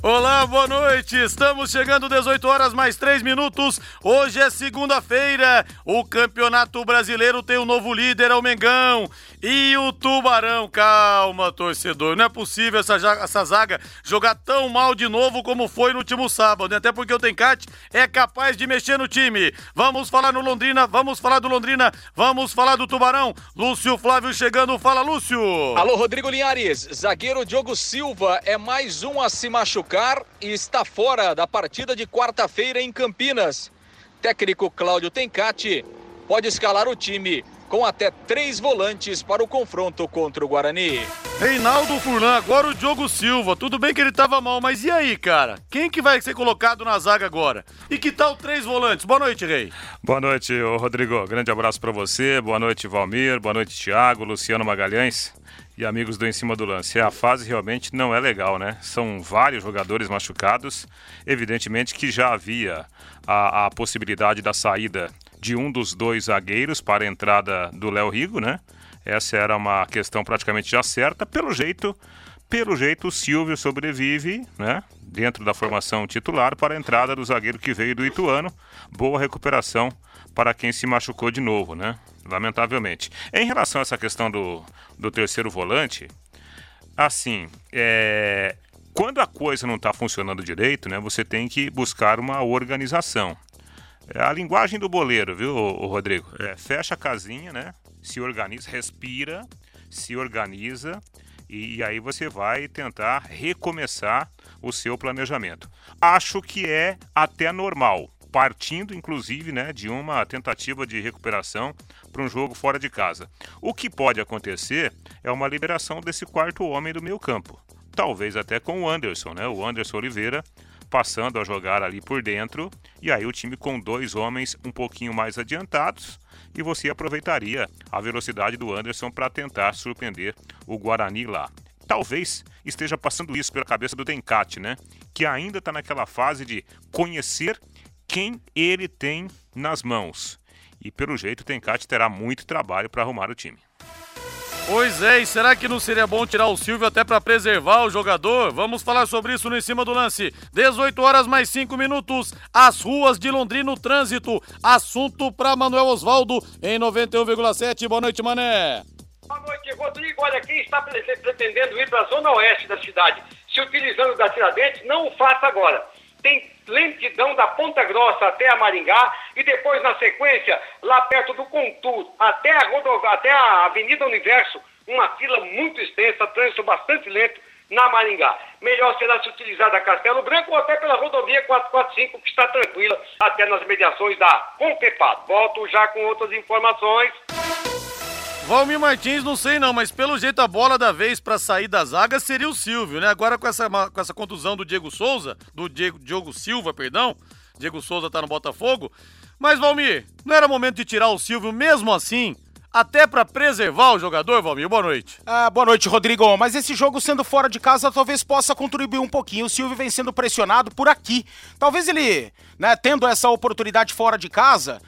Olá, boa noite. Estamos chegando 18 horas mais 3 minutos. Hoje é segunda-feira. O Campeonato Brasileiro tem um novo líder, é o Mengão. E o Tubarão, calma, torcedor. Não é possível essa, essa zaga jogar tão mal de novo como foi no último sábado. Né? Até porque o Tencate é capaz de mexer no time. Vamos falar no Londrina, vamos falar do Londrina, vamos falar do Tubarão. Lúcio Flávio chegando, fala Lúcio. Alô, Rodrigo Linhares. Zagueiro Diogo Silva é mais um a se machucar e está fora da partida de quarta-feira em Campinas. Técnico Cláudio Tencati pode escalar o time com até três volantes para o confronto contra o Guarani. Reinaldo Furlan, agora o Diogo Silva. Tudo bem que ele estava mal, mas e aí, cara? Quem que vai ser colocado na zaga agora? E que tal três volantes? Boa noite, Rei. Boa noite, Rodrigo. Grande abraço para você. Boa noite, Valmir. Boa noite, Thiago, Luciano Magalhães e amigos do Em Cima do Lance. A fase realmente não é legal, né? São vários jogadores machucados. Evidentemente que já havia a, a possibilidade da saída de um dos dois zagueiros para a entrada do Léo Rigo, né? Essa era uma questão praticamente já certa. Pelo jeito, pelo jeito o Silvio sobrevive, né? Dentro da formação titular para a entrada do zagueiro que veio do Ituano. Boa recuperação para quem se machucou de novo, né? lamentavelmente. Em relação a essa questão do, do terceiro volante, assim, é, quando a coisa não está funcionando direito, né, você tem que buscar uma organização. É a linguagem do boleiro, viu, Rodrigo? É, fecha a casinha, né? Se organiza, respira, se organiza e, aí você vai tentar recomeçar o seu planejamento. Acho que é até normal partindo inclusive né, de uma tentativa de recuperação para um jogo fora de casa. O que pode acontecer é uma liberação desse quarto homem do meio campo. Talvez até com o Anderson, né? O Anderson Oliveira passando a jogar ali por dentro, e aí o time com dois homens um pouquinho mais adiantados, e você aproveitaria a velocidade do Anderson para tentar surpreender o Guarani lá. Talvez esteja passando isso pela cabeça do Tencate, né? Que ainda está naquela fase de conhecer quem ele tem nas mãos. E pelo jeito o Tencate terá muito trabalho para arrumar o time. Pois é, e será que não seria bom tirar o Silvio até para preservar o jogador? Vamos falar sobre isso no Em Cima do Lance. 18 horas mais 5 minutos. As ruas de Londrina, o trânsito. Assunto para Manuel Osvaldo em 91,7. Boa noite, Mané. Boa noite, Rodrigo. Olha, quem está pretendendo ir para a zona oeste da cidade, se utilizando da Tiradentes, não o faça agora. Tem lentidão da Ponta Grossa até a Maringá e depois, na sequência, lá perto do Contur, até a, até a Avenida Universo, uma fila muito extensa, trânsito bastante lento na Maringá. Melhor será se utilizar da Castelo Branco ou até pela rodovia 445, que está tranquila até nas mediações da Compepad. Volto já com outras informações. Valmir Martins, não sei não, mas pelo jeito a bola da vez para sair da zaga seria o Silvio, né? Agora com essa, com essa contusão do Diego Souza, do Diego, Diogo Silva, perdão, Diego Souza tá no Botafogo. Mas Valmir, não era momento de tirar o Silvio mesmo assim? Até para preservar o jogador, Valmir. Boa noite. Ah, boa noite, Rodrigo. Mas esse jogo sendo fora de casa talvez possa contribuir um pouquinho. O Silvio vem sendo pressionado por aqui. Talvez ele, né, tendo essa oportunidade fora de casa,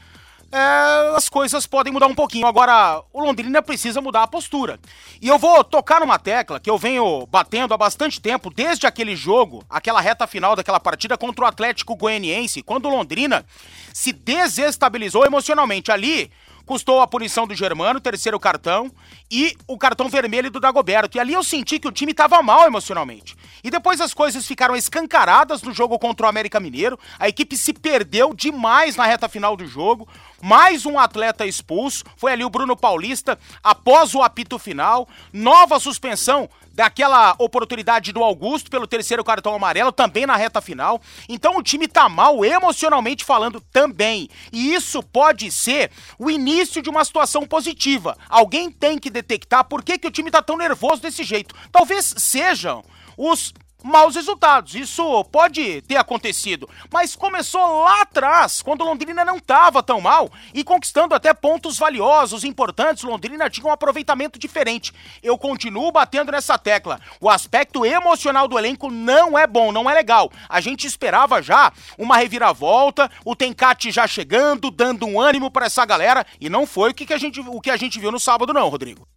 é, as coisas podem mudar um pouquinho. Agora, o Londrina precisa mudar a postura. E eu vou tocar numa tecla que eu venho batendo há bastante tempo, desde aquele jogo, aquela reta final daquela partida contra o Atlético Goianiense, quando o Londrina se desestabilizou emocionalmente. Ali, custou a punição do Germano, terceiro cartão, e o cartão vermelho do Dagoberto. E ali eu senti que o time estava mal emocionalmente. E depois as coisas ficaram escancaradas no jogo contra o América Mineiro. A equipe se perdeu demais na reta final do jogo. Mais um atleta expulso. Foi ali o Bruno Paulista após o apito final. Nova suspensão daquela oportunidade do Augusto pelo terceiro cartão amarelo, também na reta final. Então o time tá mal emocionalmente falando também. E isso pode ser o início de uma situação positiva. Alguém tem que detectar por que, que o time tá tão nervoso desse jeito. Talvez sejam os maus resultados. Isso pode ter acontecido, mas começou lá atrás, quando Londrina não estava tão mal e conquistando até pontos valiosos, importantes. Londrina tinha um aproveitamento diferente. Eu continuo batendo nessa tecla. O aspecto emocional do elenco não é bom, não é legal. A gente esperava já uma reviravolta, o Tencate já chegando, dando um ânimo para essa galera e não foi o que, que a gente o que a gente viu no sábado não, Rodrigo.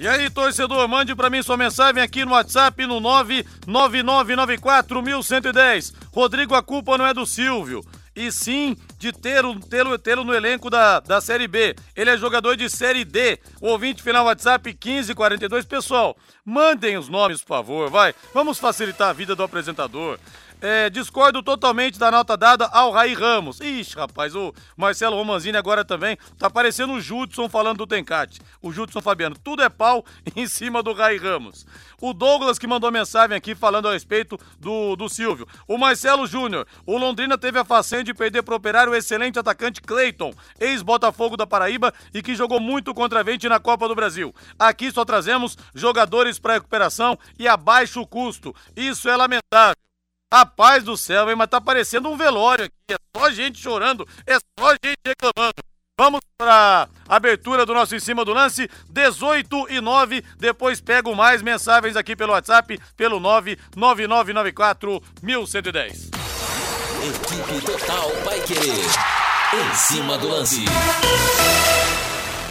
E aí, torcedor, mande para mim sua mensagem aqui no WhatsApp no 999941110. Rodrigo, a culpa não é do Silvio, e sim de tê-lo tê tê no elenco da, da Série B. Ele é jogador de Série D. O ouvinte final WhatsApp 1542. Pessoal, mandem os nomes, por favor, vai. Vamos facilitar a vida do apresentador. É, discordo totalmente da nota dada ao Raí Ramos. Ixi, rapaz, o Marcelo Romanzini agora também tá parecendo o Judson falando do Tencate. O Judson Fabiano. Tudo é pau em cima do Raí Ramos. O Douglas que mandou mensagem aqui falando a respeito do, do Silvio. O Marcelo Júnior. O Londrina teve a façanha de perder pro operário o excelente atacante Cleiton, ex-Botafogo da Paraíba e que jogou muito contra a Vente na Copa do Brasil. Aqui só trazemos jogadores para recuperação e a baixo custo. Isso é lamentável. Rapaz do céu, hein? Mas tá parecendo um velório aqui. É só gente chorando, é só gente reclamando. Vamos para a abertura do nosso em cima do lance, 18 e 9. Depois pego mais mensagens aqui pelo WhatsApp, pelo 99994 1110. Equipe Total vai querer. Em cima do lance.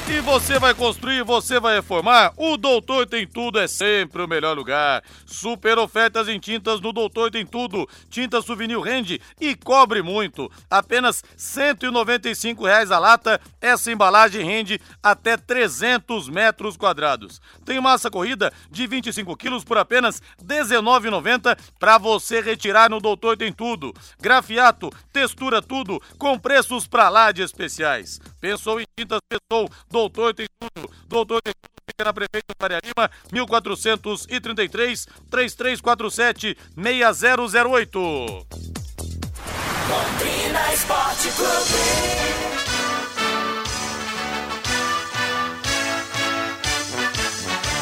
E você vai construir, você vai reformar? O Doutor Tem Tudo é sempre o melhor lugar. Super ofertas em tintas no Doutor Tem Tudo. Tinta Souvenir rende e cobre muito. Apenas 195 reais a lata. Essa embalagem rende até 300 metros quadrados. Tem massa corrida de 25 quilos por apenas R$ 19,90 para você retirar no Doutor Tem Tudo. Grafiato, textura tudo, com preços pra lá de especiais. Pensou em tintas, pensou Doutor tem tudo. Doutor tem tudo. Fica na Prefeito Faria Lima, 1433 3347 6008. Londrina Esporte Clube.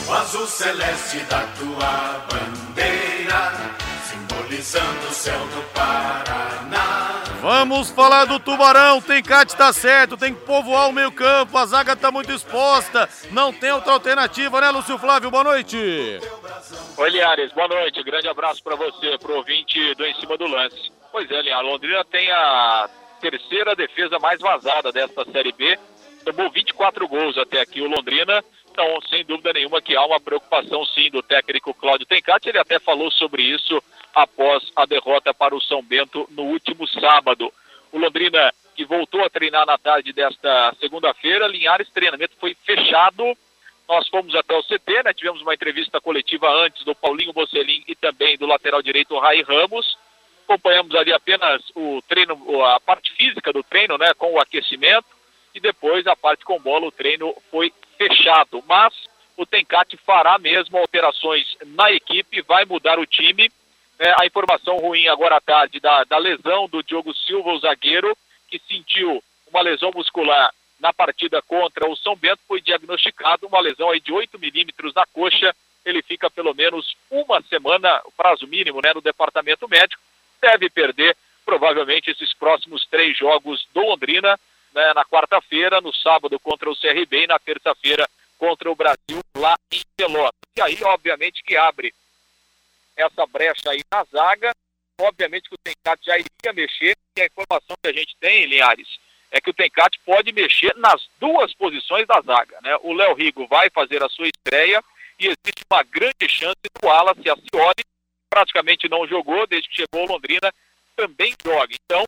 O azul celeste da tua bandeira, simbolizando o céu do Paraná. Vamos falar do Tubarão. Tem Cate tá certo, tem que povoar o meio-campo. A zaga tá muito exposta. Não tem outra alternativa, né, Lúcio Flávio? Boa noite. Oi, Liares, boa noite. Grande abraço para você, pro ouvinte do Em Cima do Lance. Pois é, Liares, Londrina tem a terceira defesa mais vazada desta Série B. Tomou 24 gols até aqui o Londrina. Então, sem dúvida nenhuma que há uma preocupação sim do técnico Cláudio Tencati. Ele até falou sobre isso após a derrota para o São Bento no último sábado. O Londrina, que voltou a treinar na tarde desta segunda-feira, Linhares, treinamento foi fechado. Nós fomos até o CT, né? tivemos uma entrevista coletiva antes do Paulinho Bocelin e também do lateral direito Rai Ramos. Acompanhamos ali apenas o treino, a parte física do treino, né, com o aquecimento, e depois a parte com bola, o treino foi fechado. Mas o Tencate fará mesmo alterações na equipe, vai mudar o time é, a informação ruim agora à tarde da, da lesão do Diogo Silva, o zagueiro, que sentiu uma lesão muscular na partida contra o São Bento, foi diagnosticado uma lesão aí de 8 milímetros na coxa. Ele fica pelo menos uma semana, prazo mínimo, né, no departamento médico. Deve perder provavelmente esses próximos três jogos do Londrina, né, na quarta-feira, no sábado contra o CRB e na terça-feira contra o Brasil lá em Pelotas. E aí, obviamente, que abre essa brecha aí na zaga. Obviamente que o Tencate já iria mexer, e a informação que a gente tem, Linhares, é que o Tencate pode mexer nas duas posições da zaga. Né? O Léo Rigo vai fazer a sua estreia e existe uma grande chance do Wallace Acioli, praticamente não jogou desde que chegou ao Londrina, também joga. Então,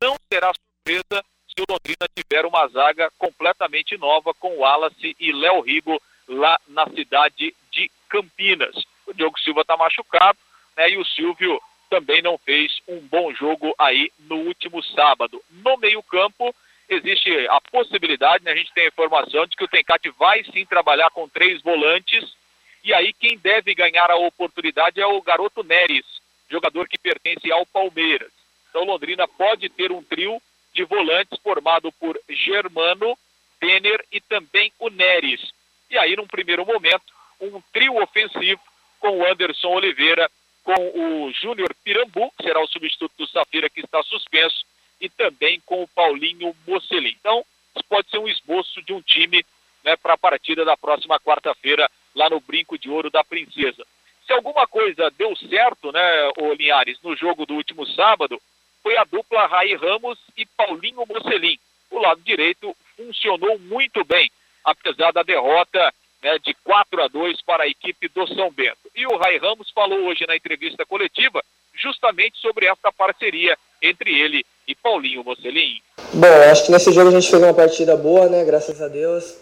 não será surpresa o Londrina tiver uma zaga completamente nova com Wallace e Léo Rigo lá na cidade de Campinas o Diogo Silva está machucado, né? E o Silvio também não fez um bom jogo aí no último sábado. No meio-campo, existe a possibilidade, né? A gente tem a informação de que o Tencate vai sim trabalhar com três volantes. E aí quem deve ganhar a oportunidade é o garoto Neres, jogador que pertence ao Palmeiras. Então Londrina pode ter um trio de volantes formado por Germano, Denner e também o Neres. E aí, num primeiro momento, um trio ofensivo com o Anderson Oliveira, com o Júnior Pirambu, que será o substituto do Safira, que está suspenso, e também com o Paulinho Mocelin. Então, isso pode ser um esboço de um time né, para a partida da próxima quarta-feira, lá no Brinco de Ouro da Princesa. Se alguma coisa deu certo, né, o Linhares, no jogo do último sábado, foi a dupla Raí Ramos e Paulinho Mocelin. O lado direito funcionou muito bem, apesar da derrota né, de 4 a 2 para a equipe do São Bento. E o Rai Ramos falou hoje na entrevista coletiva justamente sobre essa parceria entre ele e Paulinho Mocelin. Bom, acho que nesse jogo a gente fez uma partida boa, né? Graças a Deus.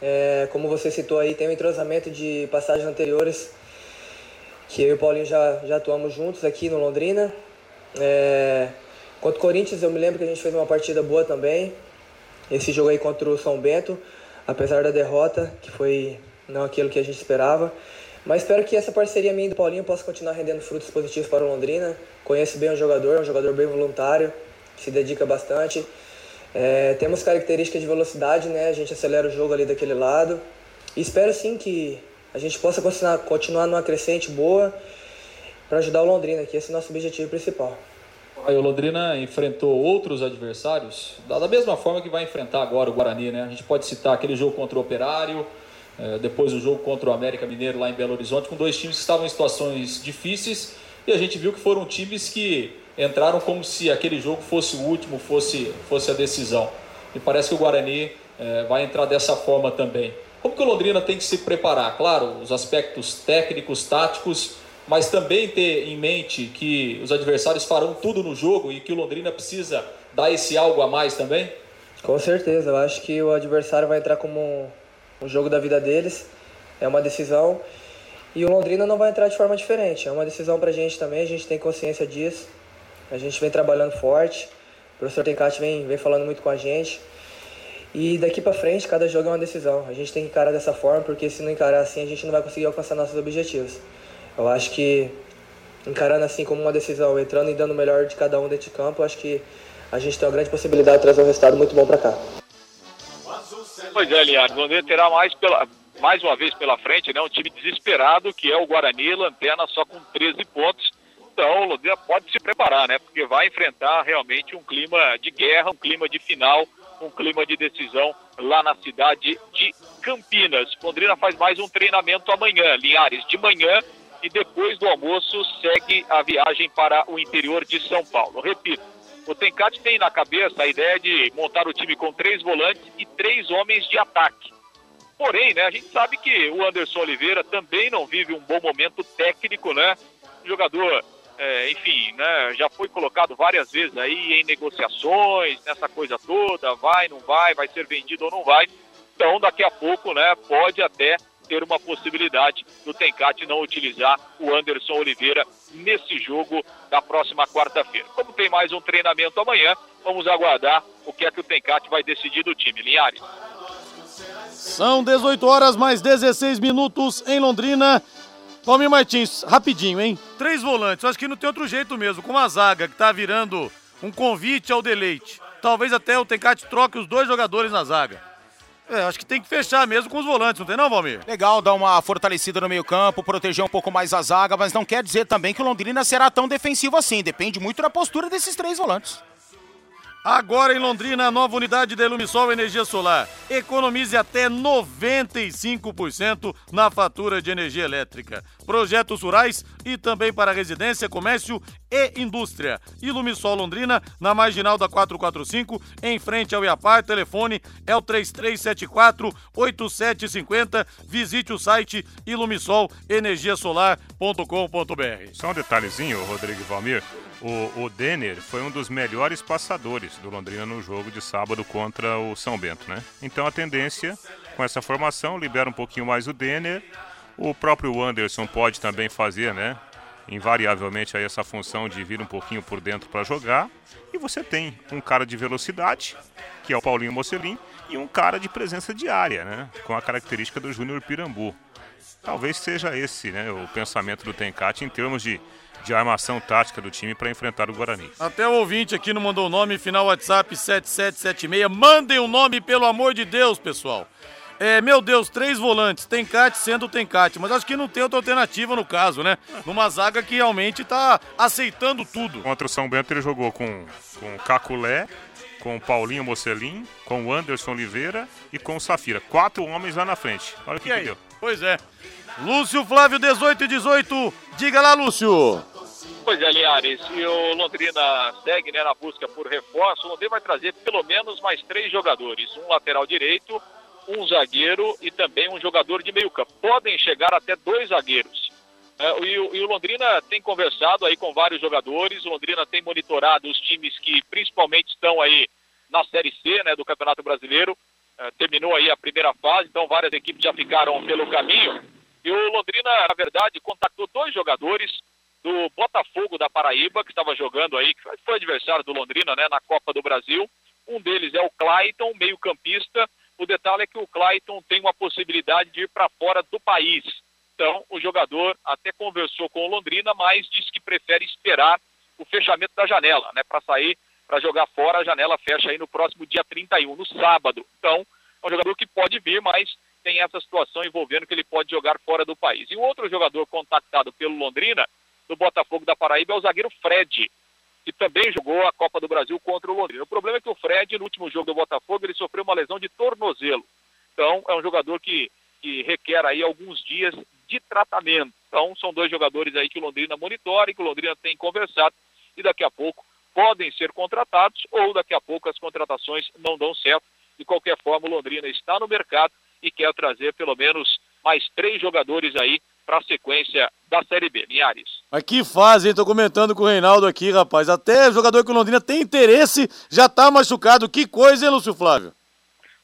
É, como você citou aí, tem um entrosamento de passagens anteriores que eu e o Paulinho já, já atuamos juntos aqui no Londrina. É, contra o Corinthians, eu me lembro que a gente fez uma partida boa também. Esse jogo aí contra o São Bento, apesar da derrota, que foi não aquilo que a gente esperava. Mas espero que essa parceria minha e do Paulinho possa continuar rendendo frutos positivos para o Londrina. Conheço bem o jogador, é um jogador bem voluntário, se dedica bastante. É, temos características de velocidade, né? A gente acelera o jogo ali daquele lado. E espero sim que a gente possa continuar, continuar numa crescente boa para ajudar o Londrina, que esse é o nosso objetivo principal. Aí o Londrina enfrentou outros adversários da mesma forma que vai enfrentar agora o Guarani, né? A gente pode citar aquele jogo contra o Operário, é, depois o jogo contra o América Mineiro lá em Belo Horizonte, com dois times que estavam em situações difíceis e a gente viu que foram times que entraram como se aquele jogo fosse o último, fosse, fosse a decisão. E parece que o Guarani é, vai entrar dessa forma também. Como que o Londrina tem que se preparar? Claro, os aspectos técnicos, táticos, mas também ter em mente que os adversários farão tudo no jogo e que o Londrina precisa dar esse algo a mais também? Com certeza, eu acho que o adversário vai entrar como um, jogo da vida deles, é uma decisão e o Londrina não vai entrar de forma diferente, é uma decisão para a gente também, a gente tem consciência disso, a gente vem trabalhando forte, o professor Tencati vem, vem falando muito com a gente. E daqui para frente, cada jogo é uma decisão. A gente tem que encarar dessa forma, porque se não encarar assim, a gente não vai conseguir alcançar nossos objetivos. Eu acho que encarando assim como uma decisão, entrando e dando o melhor de cada um dentro de campo, acho que a gente tem uma grande possibilidade de trazer um resultado muito bom para cá. Pois é, Linhares, o terá mais, pela, mais uma vez pela frente, né? Um time desesperado, que é o Guarani, lanterna só com 13 pontos. Então, o Londrina pode se preparar, né? Porque vai enfrentar realmente um clima de guerra, um clima de final, um clima de decisão lá na cidade de Campinas. Londrina faz mais um treinamento amanhã, Linhares, de manhã e depois do almoço segue a viagem para o interior de São Paulo. Repito, o Tencate tem na cabeça a ideia de montar o time com três volantes e três homens de ataque. Porém, né, a gente sabe que o Anderson Oliveira também não vive um bom momento técnico, né? O jogador, é, enfim, né, já foi colocado várias vezes aí em negociações, nessa coisa toda, vai, não vai, vai ser vendido ou não vai. Então, daqui a pouco, né, pode até ter uma possibilidade do Tencate não utilizar o Anderson Oliveira nesse jogo da próxima quarta-feira. Como tem mais um treinamento amanhã, vamos aguardar o que é que o Tencate vai decidir do time. Linhares. São 18 horas mais 16 minutos em Londrina. Tome Martins, rapidinho, hein? Três volantes, acho que não tem outro jeito mesmo, com uma zaga que tá virando um convite ao deleite. Talvez até o Tencate troque os dois jogadores na zaga. É, acho que tem que fechar mesmo com os volantes, não tem não, Valmir? Legal dar uma fortalecida no meio-campo, proteger um pouco mais a zaga, mas não quer dizer também que o Londrina será tão defensivo assim. Depende muito da postura desses três volantes. Agora em Londrina, a nova unidade da Ilumisol Energia Solar. Economize até 95% na fatura de energia elétrica. Projetos rurais e também para residência, comércio e indústria. Ilumisol Londrina, na marginal da 445, em frente ao Iapar. Telefone é o 3374-8750. Visite o site ilumisolenergiasolar.com.br. Só um detalhezinho, Rodrigo Valmir. O, o Denner foi um dos melhores passadores do Londrina no jogo de sábado contra o São Bento, né? Então a tendência com essa formação libera um pouquinho mais o Denner. O próprio Anderson pode também fazer, né? Invariavelmente aí essa função de vir um pouquinho por dentro para jogar. E você tem um cara de velocidade, que é o Paulinho Mocelin, e um cara de presença diária, né? Com a característica do Júnior Pirambu. Talvez seja esse, né? O pensamento do Tencate em termos de de armação tática do time para enfrentar o Guarani. Até o ouvinte aqui não mandou o nome, final WhatsApp 7776. Mandem o um nome, pelo amor de Deus, pessoal. É, meu Deus, três volantes, Tencate sendo Tencate, mas acho que não tem outra alternativa no caso, né? Numa zaga que realmente tá aceitando tudo. Contra o São Bento ele jogou com, com Caculé, com Paulinho Mocelin, com Anderson Oliveira e com Safira. Quatro homens lá na frente. Olha o que, que deu. Pois é. Lúcio Flávio, 18 e 18. Diga lá, Lúcio. Pois é, Linhares, e o Londrina segue né, na busca por reforço. O Londrina vai trazer pelo menos mais três jogadores: um lateral direito, um zagueiro e também um jogador de meio campo. Podem chegar até dois zagueiros. É, e, o, e o Londrina tem conversado aí com vários jogadores. O Londrina tem monitorado os times que principalmente estão aí na Série C né, do Campeonato Brasileiro. É, terminou aí a primeira fase, então várias equipes já ficaram pelo caminho. E o Londrina, na verdade, contactou dois jogadores do Botafogo da Paraíba, que estava jogando aí, que foi adversário do Londrina, né, na Copa do Brasil. Um deles é o Clayton, meio-campista. O detalhe é que o Clayton tem uma possibilidade de ir para fora do país. Então, o jogador até conversou com o Londrina, mas disse que prefere esperar o fechamento da janela, né, para sair, para jogar fora. A janela fecha aí no próximo dia 31, no sábado. Então, é um jogador que pode vir, mas tem essa situação envolvendo que ele pode jogar fora do país. E o outro jogador contactado pelo Londrina, do Botafogo da Paraíba, é o zagueiro Fred, que também jogou a Copa do Brasil contra o Londrina. O problema é que o Fred, no último jogo do Botafogo, ele sofreu uma lesão de tornozelo. Então, é um jogador que, que requer aí alguns dias de tratamento. Então, são dois jogadores aí que o Londrina monitora e que o Londrina tem conversado e daqui a pouco podem ser contratados ou daqui a pouco as contratações não dão certo. De qualquer forma, o Londrina está no mercado e quer trazer pelo menos mais três jogadores aí para a sequência da Série B. Linhares. Mas que fase, hein? Tô comentando com o Reinaldo aqui, rapaz. Até jogador que o Londrina tem interesse, já tá machucado. Que coisa, hein, Lúcio Flávio?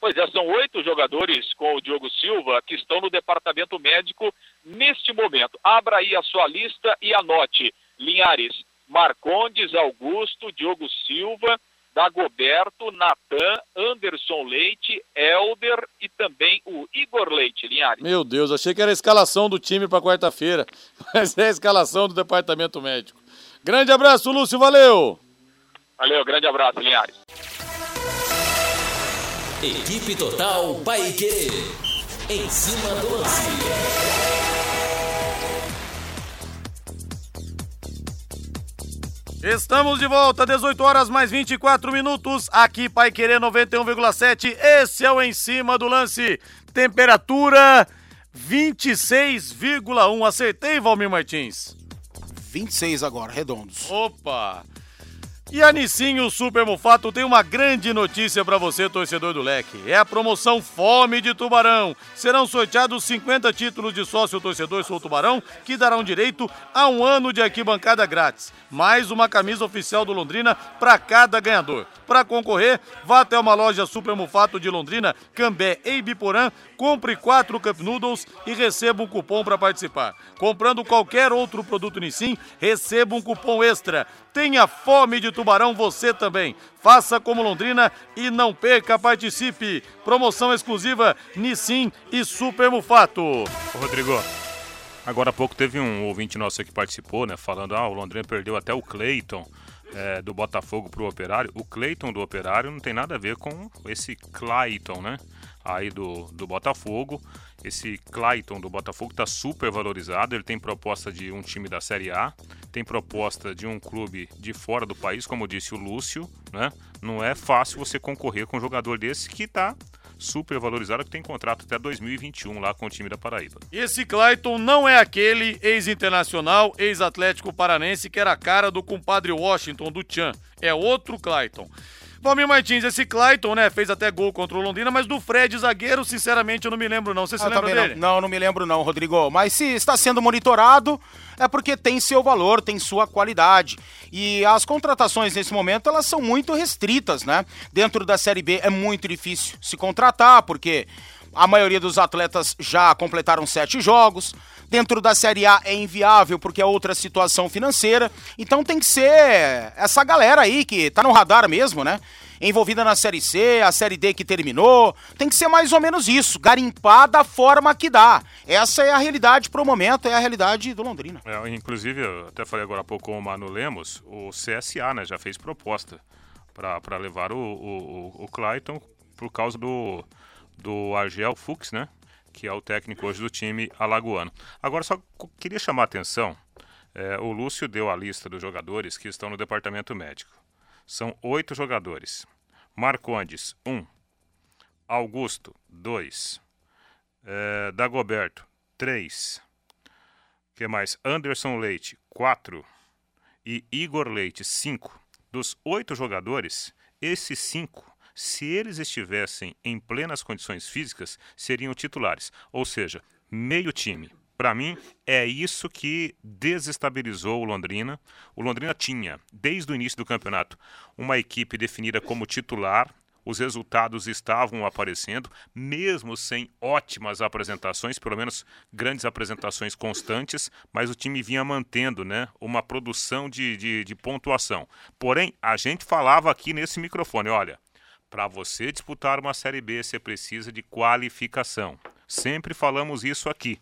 Pois é, são oito jogadores com o Diogo Silva que estão no departamento médico neste momento. Abra aí a sua lista e anote. Linhares, Marcondes, Augusto, Diogo Silva, Dagoberto, Natan, Anderson Leite, Elder e também o Igor Leite, Linhares. Meu Deus, achei que era a escalação do time pra quarta-feira, mas é a escalação do departamento médico. Grande abraço, Lúcio, valeu! Valeu, grande abraço, Linhares. Equipe Total Paique. Em cima do lance. Estamos de volta, 18 horas mais 24 minutos, aqui Pai Querer 91,7. Esse é o em cima do lance. Temperatura 26,1. Acertei, Valmir Martins. 26 agora, redondos. Opa! E a Nissinho Super Mufato tem uma grande notícia para você, torcedor do Leque. É a promoção Fome de Tubarão. Serão sorteados 50 títulos de sócio torcedor Sou Tubarão, que darão direito a um ano de arquibancada grátis, mais uma camisa oficial do Londrina para cada ganhador. Para concorrer, vá até uma loja Super Mufato de Londrina, Cambé e Ibiporã, compre quatro Cup Noodles e receba um cupom para participar. Comprando qualquer outro produto Nissin, receba um cupom extra. Tenha fome de tubarão você também. Faça como Londrina e não perca, participe. Promoção exclusiva Nissin e Super Mufato. Rodrigo, agora há pouco teve um ouvinte nosso que participou, né? Falando, ah, o Londrina perdeu até o Cleiton é, do Botafogo pro Operário. O Cleiton do Operário não tem nada a ver com esse Clayton, né? Aí do, do Botafogo. Esse Clayton do Botafogo está super valorizado. Ele tem proposta de um time da Série A, tem proposta de um clube de fora do país, como disse o Lúcio, né? Não é fácil você concorrer com um jogador desse que está super valorizado, que tem contrato até 2021 lá com o time da Paraíba. Esse Clayton não é aquele ex-internacional, ex-atlético paranense que era a cara do compadre Washington do Tchan. É outro Clayton. Valmir Martins, esse Clayton, né, fez até gol contra o Londrina, mas do Fred zagueiro, sinceramente, eu não me lembro não. Você se Ah, lembra dele? Não. não, não me lembro não, Rodrigo. Mas se está sendo monitorado, é porque tem seu valor, tem sua qualidade. E as contratações nesse momento, elas são muito restritas, né? Dentro da Série B é muito difícil se contratar, porque a maioria dos atletas já completaram sete jogos. Dentro da Série A é inviável porque é outra situação financeira. Então tem que ser essa galera aí que tá no radar mesmo, né? Envolvida na Série C, a Série D que terminou. Tem que ser mais ou menos isso, garimpar da forma que dá. Essa é a realidade pro momento, é a realidade do Londrina. É, inclusive, eu até falei agora há pouco com o Mano Lemos, o CSA né, já fez proposta para levar o, o, o Clayton por causa do, do Argel Fux, né? Que é o técnico hoje do time alagoano. Agora, só queria chamar a atenção: é, o Lúcio deu a lista dos jogadores que estão no departamento médico. São oito jogadores: Marcondes, um. Augusto, dois. É, Dagoberto, três. que mais? Anderson Leite, quatro. E Igor Leite, cinco. Dos oito jogadores, esses cinco, se eles estivessem em plenas condições físicas, seriam titulares. Ou seja, meio time. Para mim, é isso que desestabilizou o Londrina. O Londrina tinha, desde o início do campeonato, uma equipe definida como titular. Os resultados estavam aparecendo, mesmo sem ótimas apresentações, pelo menos grandes apresentações constantes, mas o time vinha mantendo né, uma produção de, de, de pontuação. Porém, a gente falava aqui nesse microfone: olha, para você disputar uma Série B, você precisa de qualificação. Sempre falamos isso aqui.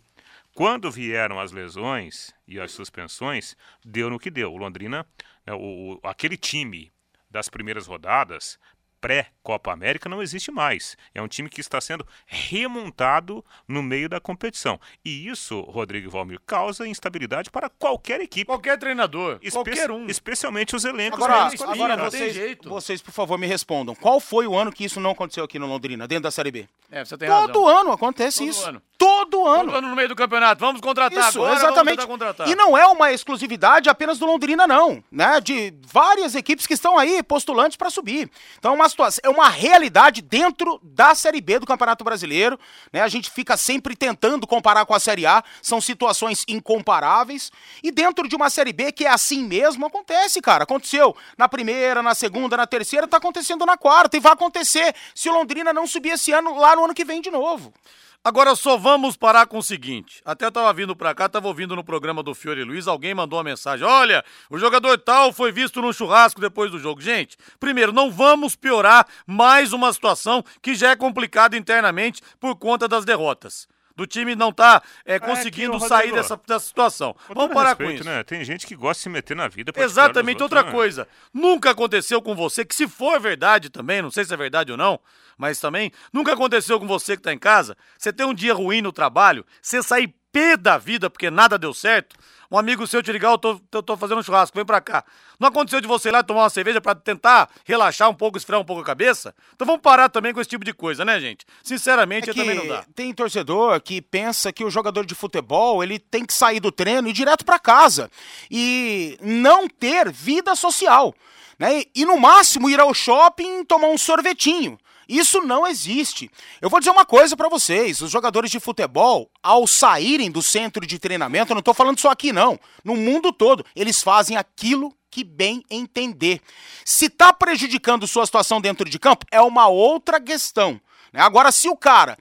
Quando vieram as lesões e as suspensões, deu no que deu. O Londrina, né, o, o- aquele time das primeiras rodadas, pré-Copa América, não existe mais. É um time que está sendo remontado no meio da competição. E isso, Rodrigo Valmir, causa instabilidade para qualquer equipe. Qualquer treinador, Espe- qualquer um. Especialmente os elencos Agora, agora tem vocês, jeito. vocês, por favor, me respondam. Qual foi o ano que isso não aconteceu aqui no Londrina, dentro da Série B? É, você tem Todo razão. ano acontece Todo isso. ano. Todo ano. Todo ano no meio do campeonato. Vamos contratar Isso, agora, exatamente. contratar. E não é uma exclusividade apenas do Londrina, não, né? De várias equipes que estão aí postulantes para subir. Então, é uma situação, é uma realidade dentro da Série B do Campeonato Brasileiro, né? A gente fica sempre tentando comparar com a Série A, são situações incomparáveis. E dentro de uma Série B que é assim mesmo, acontece, cara. Aconteceu na primeira, na segunda, na terceira, tá acontecendo na quarta e vai acontecer se o Londrina não subir esse ano lá no ano que vem de novo. Agora só vamos parar com o seguinte. Até eu tava vindo pra cá, tava ouvindo no programa do Fiore Luiz, alguém mandou uma mensagem. Olha, o jogador tal foi visto num churrasco depois do jogo. Gente, primeiro, não vamos piorar mais uma situação que já é complicada internamente por conta das derrotas. Do time não tá é, conseguindo ô, sair dessa, dessa situação. Com Vamos parar respeito, com isso. Né? Tem gente que gosta de se meter na vida. Exatamente, outros, outra né? coisa. Nunca aconteceu com você, que se for verdade também, não sei se é verdade ou não, mas também, nunca aconteceu com você que tá em casa, você tem um dia ruim no trabalho, você sair pé da vida porque nada deu certo, um amigo seu te ligar, eu tô, eu tô fazendo um churrasco, vem pra cá. Não aconteceu de você ir lá tomar uma cerveja pra tentar relaxar um pouco, esfriar um pouco a cabeça? Então vamos parar também com esse tipo de coisa, né, gente? Sinceramente, É também não dá. Tem torcedor que pensa que o jogador de futebol ele tem que sair do treino e ir direto para casa e não ter vida social, né? E no máximo ir ao shopping tomar um sorvetinho. Isso não existe. Eu vou dizer uma coisa pra vocês: os jogadores de futebol, ao saírem do centro de treinamento, eu não tô falando só aqui não, no mundo todo, eles fazem aquilo que bem entender. Se tá prejudicando sua situação dentro de campo, é uma outra questão. né? Agora, se o cara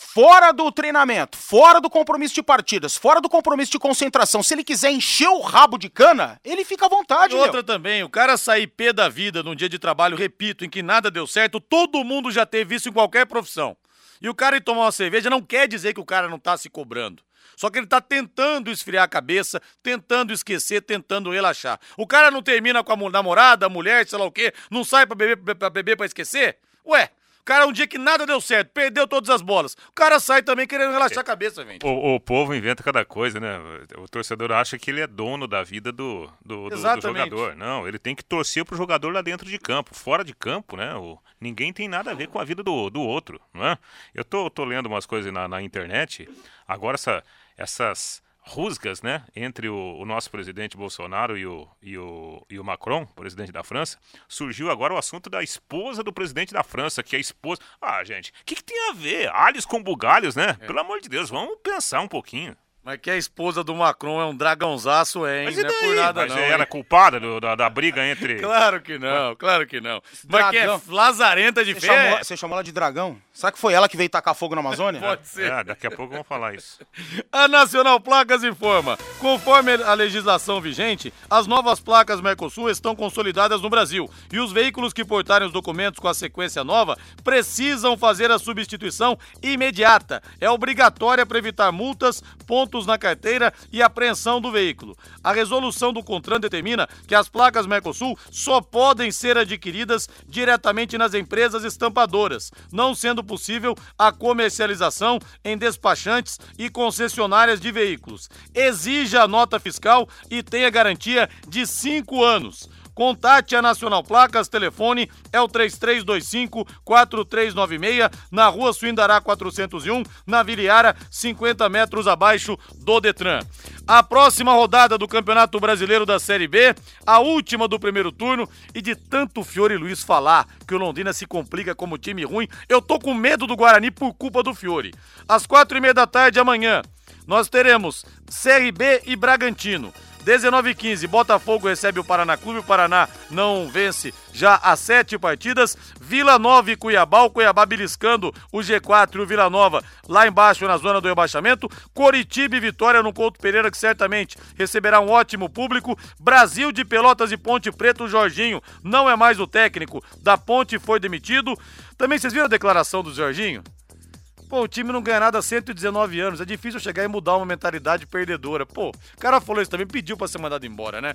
fora do treinamento, fora do compromisso de partidas, fora do compromisso de concentração, se ele quiser encher o rabo de cana, ele fica à vontade, E meu. outra também, o cara sair pé da vida num dia de trabalho, repito, em que nada deu certo, todo mundo já teve isso em qualquer profissão. E o cara ir tomar uma cerveja não quer dizer que o cara não tá se cobrando. Só que ele tá tentando esfriar a cabeça, tentando esquecer, tentando relaxar. O cara não termina com a namorada, a mulher, sei lá o quê, não sai pra beber pra, beber pra esquecer? Ué, cara um dia que nada deu certo, perdeu todas as bolas. O cara sai também querendo relaxar a cabeça, gente. O, o povo inventa cada coisa, né? O torcedor acha que ele é dono da vida do, do, do- do jogador. Não, ele tem que torcer pro jogador lá dentro de campo. Fora de campo, né? O, ninguém tem nada a ver com a vida do, do outro, não é? Eu tô, tô lendo umas coisas na, na internet. Agora, essa, essas rusgas, né? Entre o, o nosso presidente Bolsonaro e o, e, o, e o Macron, presidente da França, surgiu agora o assunto da esposa do presidente da França, que é a esposa. Ah, gente, o que, que tem a ver? Alhos com bugalhos, né? É. Pelo amor de Deus, vamos pensar um pouquinho. Mas que a esposa do Macron é um dragãozaço, é, hein? Mas e não é daí? por nada, Mas não. ela é culpada do- da, da briga entre. Claro que não, claro que não. Mas que é dragão. lazarenta de Você chamou, você chamou ela de dragão? Será que foi ela que veio tacar fogo na Amazônia? Pode ser. É, daqui a pouco vamos falar isso. A Nacional Placas informa: conforme a legislação vigente, as novas placas Mercosul estão consolidadas no Brasil e os veículos que portarem os documentos com a sequência nova precisam fazer a substituição imediata. É obrigatória para evitar multas, pontos pontos na carteira e apreensão do veículo. A resolução do CONTRAN determina que as placas Mercosul só podem ser adquiridas diretamente nas empresas estampadoras, não sendo possível a comercialização em despachantes e concessionárias de veículos. Exija a nota fiscal e tenha garantia de cinco anos. Contate a Nacional Placas, telefone é o 3325-4396, na rua Suindará 401, na Viliara, 50 metros abaixo do Detran. A próxima rodada do Campeonato Brasileiro da Série B, a última do primeiro turno, e de tanto Fiore Luiz falar que o Londrina se complica como time ruim, eu tô com medo do Guarani por culpa do Fiore. Às quatro e meia da tarde amanhã, nós teremos CRB e Bragantino. 19 e 15, Botafogo recebe o Paraná Clube. O Paraná não vence já há sete partidas. Vila Nova e Cuiabá. O Cuiabá beliscando o G4 e o Vila Nova lá embaixo na zona do rebaixamento. Coritiba e Vitória no Couto Pereira, que certamente receberá um ótimo público. Brasil de Pelotas e Ponte Preta. O Jorginho não é mais o técnico da Ponte, foi demitido. Também vocês viram a declaração do Jorginho? Pô, o time não ganha nada há 119 anos. É difícil chegar e mudar uma mentalidade perdedora. Pô, o cara falou isso também, pediu pra ser mandado embora, né?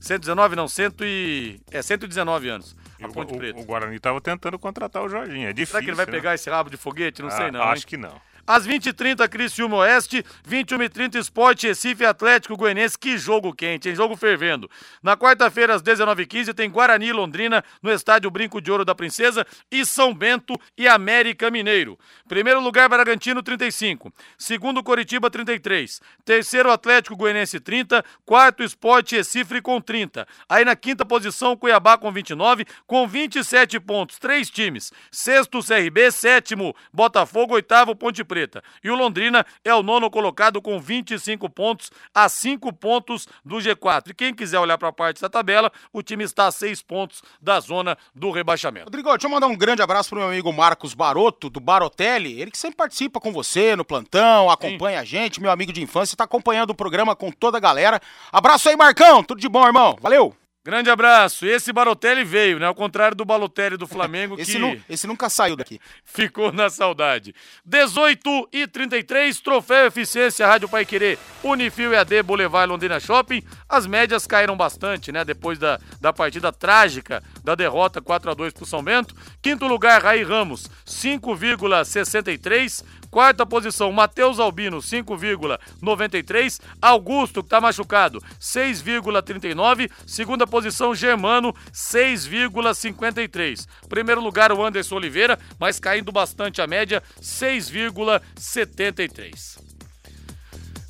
119 não, 100 e... é 119 anos. A Ponte o, Preta. o, o Guarani tava tentando contratar o Jorginho. É difícil. Será que ele vai né? pegar esse rabo de foguete? Não sei Ah, não. Acho hein? que não. Às 20h30, Criciúma Oeste, 21h30, Esporte Recife Atlético Goianiense. Que jogo quente, hein? Jogo fervendo. Na quarta-feira, às 19h15, tem Guarani e Londrina no estádio Brinco de Ouro da Princesa e São Bento e América Mineiro. Primeiro lugar, Bragantino, 35. Segundo, Coritiba, 33. Terceiro, Atlético Goianiense, 30. Quarto, Esporte Recife com 30. Aí na quinta posição, Cuiabá com 29, com 27 pontos. Três times. Sexto, CRB. Sétimo, Botafogo. Oitavo, Ponte Preta. E o Londrina é o nono colocado com 25 pontos, a 5 pontos do G4. E quem quiser olhar para a parte da tabela, o time está a 6 pontos da zona do rebaixamento. Rodrigo, deixa eu mandar um grande abraço pro meu amigo Marcos Baroto, do Barotelli. Ele que sempre participa com você no plantão, acompanha a gente, meu amigo de infância, tá acompanhando o programa com toda a galera. Abraço aí, Marcão. Tudo de bom, irmão. Valeu. Grande abraço. Esse Barotelli veio, né? Ao contrário do Balotelli do Flamengo, Esse, que esse nunca saiu daqui. ficou na saudade. 18 e 33, Troféu Eficiência Rádio Pai Querer, Unifil EAD Boulevard Londrina Shopping. As médias caíram bastante, né? Depois da, da partida trágica da derrota 4 a 2 pro São Bento. Quinto lugar, Raí Ramos, 5,63. Quarta posição, Matheus Albino, 5,93. Augusto, que tá machucado, 6,39. Segunda posição, Germano, 6,53. Primeiro lugar, o Anderson Oliveira, mas caindo bastante a média, 6,73.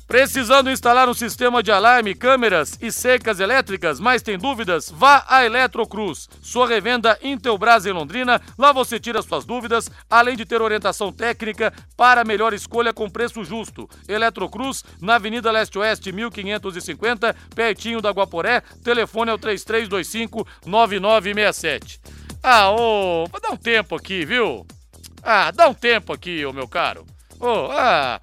Precisando instalar um sistema de alarme, câmeras e secas elétricas, mas tem dúvidas? Vá a Eletrocruz, sua revenda Intelbras em Londrina. Lá você tira suas dúvidas, além de ter orientação técnica para melhor escolha com preço justo. Eletrocruz, na Avenida Leste-Oeste, 1550, pertinho da Guaporé. Telefone é o 3325-9967. Ah, ô, dá um tempo aqui, viu? Ah, dá um tempo aqui, ô meu caro. Ô, ah...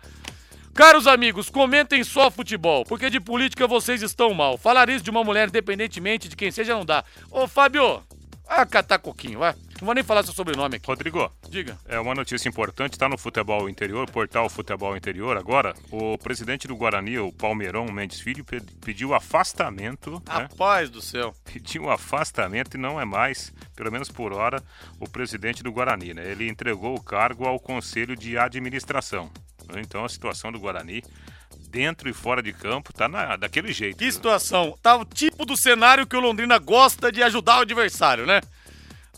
Caros amigos, comentem só futebol, porque de política vocês estão mal. Falar isso de uma mulher, independentemente de quem seja, não dá. Ô, Fábio, ah, catar coquinho, vai. Não vou nem falar seu sobrenome aqui. Rodrigo, Diga. é uma notícia importante, está no Futebol Interior, portal Futebol Interior agora. O presidente do Guarani, o Palmeirão Mendes Filho, pe- pediu afastamento, né? Rapaz do céu. Pediu afastamento e não é mais, pelo menos por hora, o presidente do Guarani, né? Ele entregou o cargo ao Conselho de Administração. Então a situação do Guarani, dentro e fora de campo, tá na, daquele jeito. Que situação. Tá o tipo do cenário que o Londrina gosta de ajudar o adversário, né?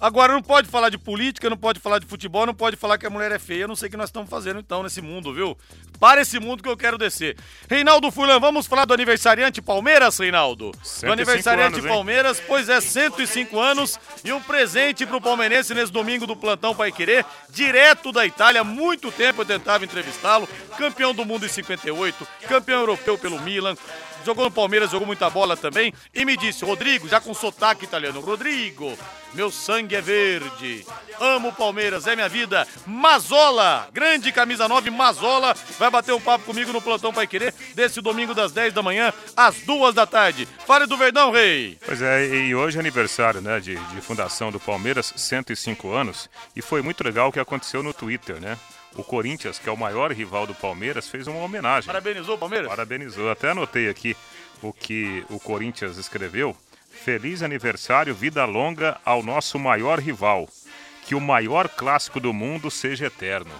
Agora, não pode falar de política, não pode falar de futebol, não pode falar que a mulher é feia. Eu não sei o que nós estamos fazendo então nesse mundo, viu? Para esse mundo que eu quero descer. Reinaldo Fulan, vamos falar do aniversariante Palmeiras, Reinaldo? Do 105 aniversariante anos? Palmeiras, pois é, 105 anos e um presente pro palmeirense nesse domingo do Plantão Pai Querer, direto da Itália. Muito tempo eu tentava entrevistá-lo. Campeão do mundo em 58, campeão europeu pelo Milan, jogou no Palmeiras, jogou muita bola também. E me disse, Rodrigo, já com sotaque italiano, Rodrigo, meu sangue é verde. Amo o Palmeiras, é minha vida. Mazola, grande camisa 9, Mazola, vai bater um papo comigo no Plantão Pai Querer, desse domingo das 10 da manhã às 2 da tarde. Fale do Verdão, Rei. Pois é, e hoje é aniversário né, de, de fundação do Palmeiras, 105 anos, e foi muito legal o que aconteceu no Twitter, né? O Corinthians, que é o maior rival do Palmeiras, fez uma homenagem. Parabenizou o Palmeiras? Parabenizou. Até anotei aqui o que o Corinthians escreveu. Feliz aniversário, vida longa ao nosso maior rival. Que o maior clássico do mundo seja eterno.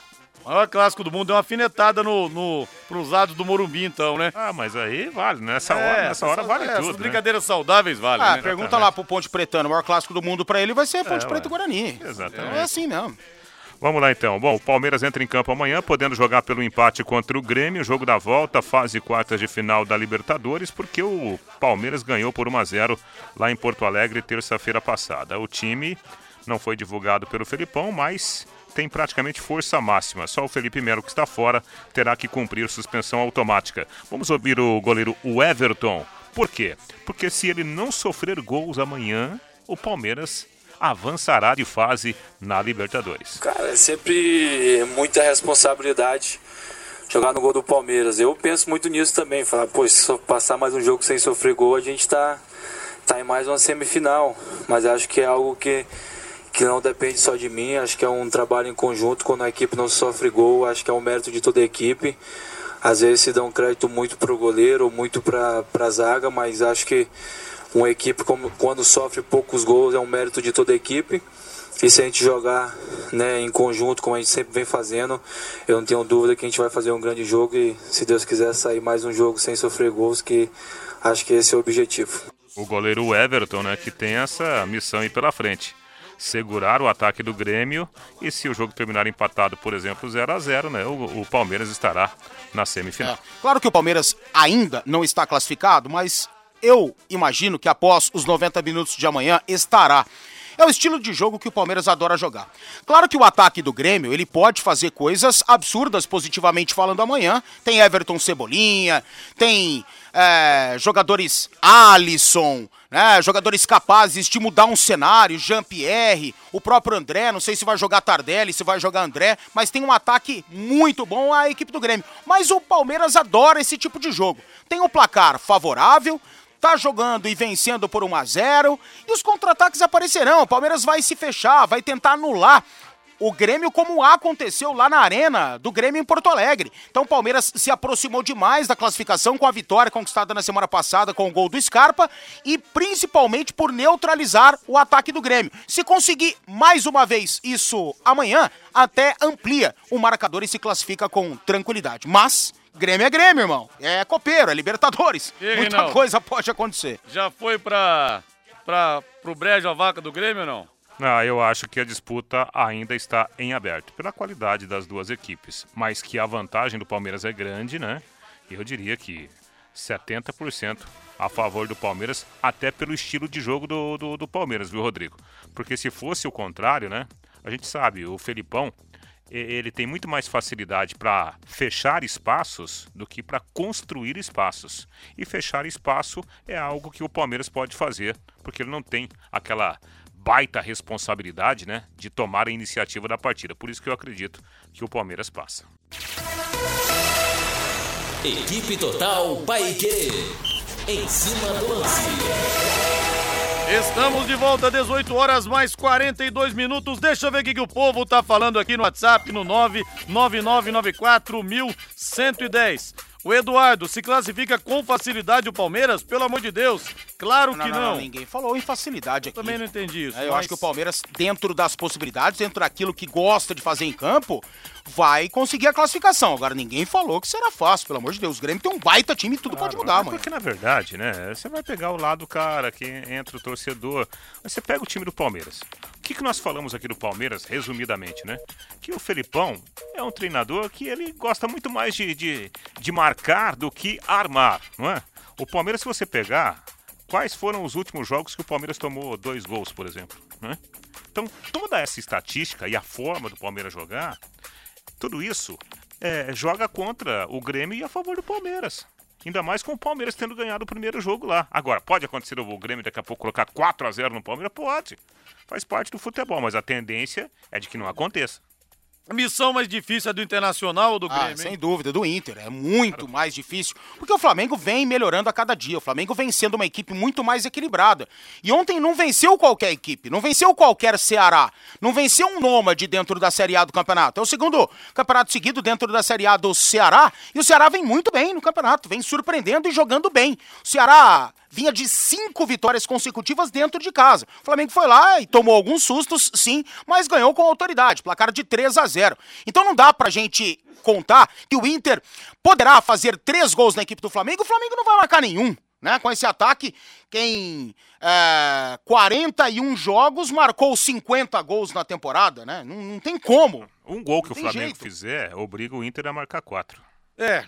O maior clássico do mundo deu uma afinetada no, no, pros lados do Morumbi, então, né? Ah, mas aí vale, nessa hora, nessa hora vale é, tudo. Essas né? brincadeiras saudáveis vale, Ah, né? pergunta lá pro Ponte Pretano, o maior clássico do mundo pra ele vai ser Ponte É, Preta e. Guarani. Exatamente. É assim mesmo. Vamos lá então. Bom, o Palmeiras entra em campo amanhã, podendo jogar pelo empate contra o Grêmio, jogo da volta, fase quartas de final da Libertadores, porque o Palmeiras ganhou por 1 a 0 lá em Porto Alegre terça-feira passada. O time não foi divulgado pelo Felipão, mas tem praticamente força máxima. Só o Felipe Melo que está fora terá que cumprir suspensão automática. Vamos ouvir o goleiro Everton. Por quê? Porque se ele não sofrer gols amanhã, o Palmeiras avançará de fase na Libertadores. Cara, é sempre muita responsabilidade jogar no gol do Palmeiras. Eu penso muito nisso também. Falar, pô, se passar mais um jogo sem sofrer gol, a gente tá, tá em mais uma semifinal. Mas acho que é algo que, que não depende só de mim. Acho que é um trabalho em conjunto. Quando a equipe não sofre gol, acho que é um mérito de toda a equipe. Às vezes se dá um crédito muito pro goleiro, muito pra, pra zaga, mas acho que uma equipe como, quando sofre poucos gols é um mérito de toda a equipe. E se a gente jogar né, em conjunto, como a gente sempre vem fazendo, eu não tenho dúvida que a gente vai fazer um grande jogo e, se Deus quiser, sair mais um jogo sem sofrer gols, que acho que esse é o objetivo. O goleiro Everton, né, que tem essa missão aí pela frente. Segurar o ataque do Grêmio e se o jogo terminar empatado, por exemplo, 0 a 0 né, o, o Palmeiras estará na semifinal. Claro que o Palmeiras ainda não está classificado, mas eu imagino que após os 90 minutos de amanhã estará. É o estilo de jogo que o Palmeiras adora jogar. Claro que o ataque do Grêmio, ele pode fazer coisas absurdas, positivamente falando, amanhã. Tem Everton Cebolinha, tem é, jogadores Alisson, né, jogadores capazes de mudar um cenário, Jean-Pierre, o próprio André, não sei se vai jogar Tardelli, se vai jogar André, mas tem um ataque muito bom a equipe do Grêmio. Mas o Palmeiras adora esse tipo de jogo. Tem o placar favorável, tá jogando e vencendo por 1 a 0 e os contra-ataques aparecerão. O Palmeiras vai se fechar, vai tentar anular o Grêmio como aconteceu lá na arena do Grêmio em Porto Alegre. Então o Palmeiras se aproximou demais da classificação com a vitória conquistada na semana passada com o gol do Scarpa e principalmente por neutralizar o ataque do Grêmio. Se conseguir mais uma vez isso amanhã, até amplia o marcador e se classifica com tranquilidade. Mas Grêmio é Grêmio, irmão. É copeiro, é Libertadores. E Muita Reinaldo? coisa pode acontecer. Já foi pra, pra, pro brejo a vaca do Grêmio ou não? Ah, eu acho que a disputa ainda está em aberto, pela qualidade das duas equipes. Mas que a vantagem do Palmeiras é grande, né? Eu diria que 70% a favor do Palmeiras, até pelo estilo de jogo do, do, do Palmeiras, viu, Rodrigo? Porque se fosse o contrário, né? A gente sabe, o Felipão, ele tem muito mais facilidade para fechar espaços do que para construir espaços. E fechar espaço é algo que o Palmeiras pode fazer, porque ele não tem aquela baita responsabilidade, né, de tomar a iniciativa da partida. Por isso que eu acredito que o Palmeiras passa. Equipe Total Paique. Em cima do lance. Estamos de volta, 18 horas mais 42 minutos. Deixa eu ver o que, que o povo tá falando aqui no WhatsApp, no 999941110. O Eduardo, se classifica com facilidade o Palmeiras? Pelo amor de Deus, claro que não. Ninguém falou em facilidade aqui. Também não entendi isso. É, eu mas- acho que o Palmeiras, dentro das possibilidades, dentro daquilo que gosta de fazer em campo, vai conseguir a classificação. Agora, ninguém falou que será fácil, pelo amor de Deus. O Grêmio tem um baita time e tudo pode mudar, É mano. Porque na verdade, né, você vai pegar o lado do cara que entra o torcedor. Aí você pega o time do Palmeiras. O que, que nós falamos aqui do Palmeiras, resumidamente, né? Que o Felipão é um treinador que ele gosta muito mais de, de, de marcar do que armar, não é? O Palmeiras, se você pegar, quais foram os últimos jogos que o Palmeiras tomou dois gols, por exemplo, né? Então, toda essa estatística e a forma do Palmeiras jogar, tudo isso é, joga contra o Grêmio e a favor do Palmeiras. Ainda mais com o Palmeiras tendo ganhado o primeiro jogo lá. Agora, pode acontecer o Grêmio daqui a pouco colocar 4 a 0 no Palmeiras? Pode. Faz parte do futebol, mas a tendência é de que não aconteça. A missão mais difícil é do Internacional ou do Ah, Grêmio? sem hein? dúvida, do Inter. É muito mais difícil. Porque o Flamengo vem melhorando a cada dia. O Flamengo vem sendo uma equipe muito mais equilibrada. E ontem não venceu qualquer equipe. Não venceu qualquer Ceará. Não venceu um nômade dentro da Série A do campeonato. É o segundo campeonato seguido dentro da Série A do Ceará. E o Ceará vem muito bem no campeonato. Vem surpreendendo e jogando bem. O Ceará vinha de cinco vitórias consecutivas dentro de casa. O Flamengo foi lá e tomou alguns sustos, sim, mas ganhou com autoridade, placar de 3 a 0. Então não dá pra gente contar que o Inter poderá fazer três gols na equipe do Flamengo, o Flamengo não vai marcar nenhum. Né? Com esse ataque, quem é, 41 jogos marcou 50 gols na temporada, né? Não, não tem como. Um gol que o Flamengo jeito. fizer obriga o Inter a marcar quatro. É,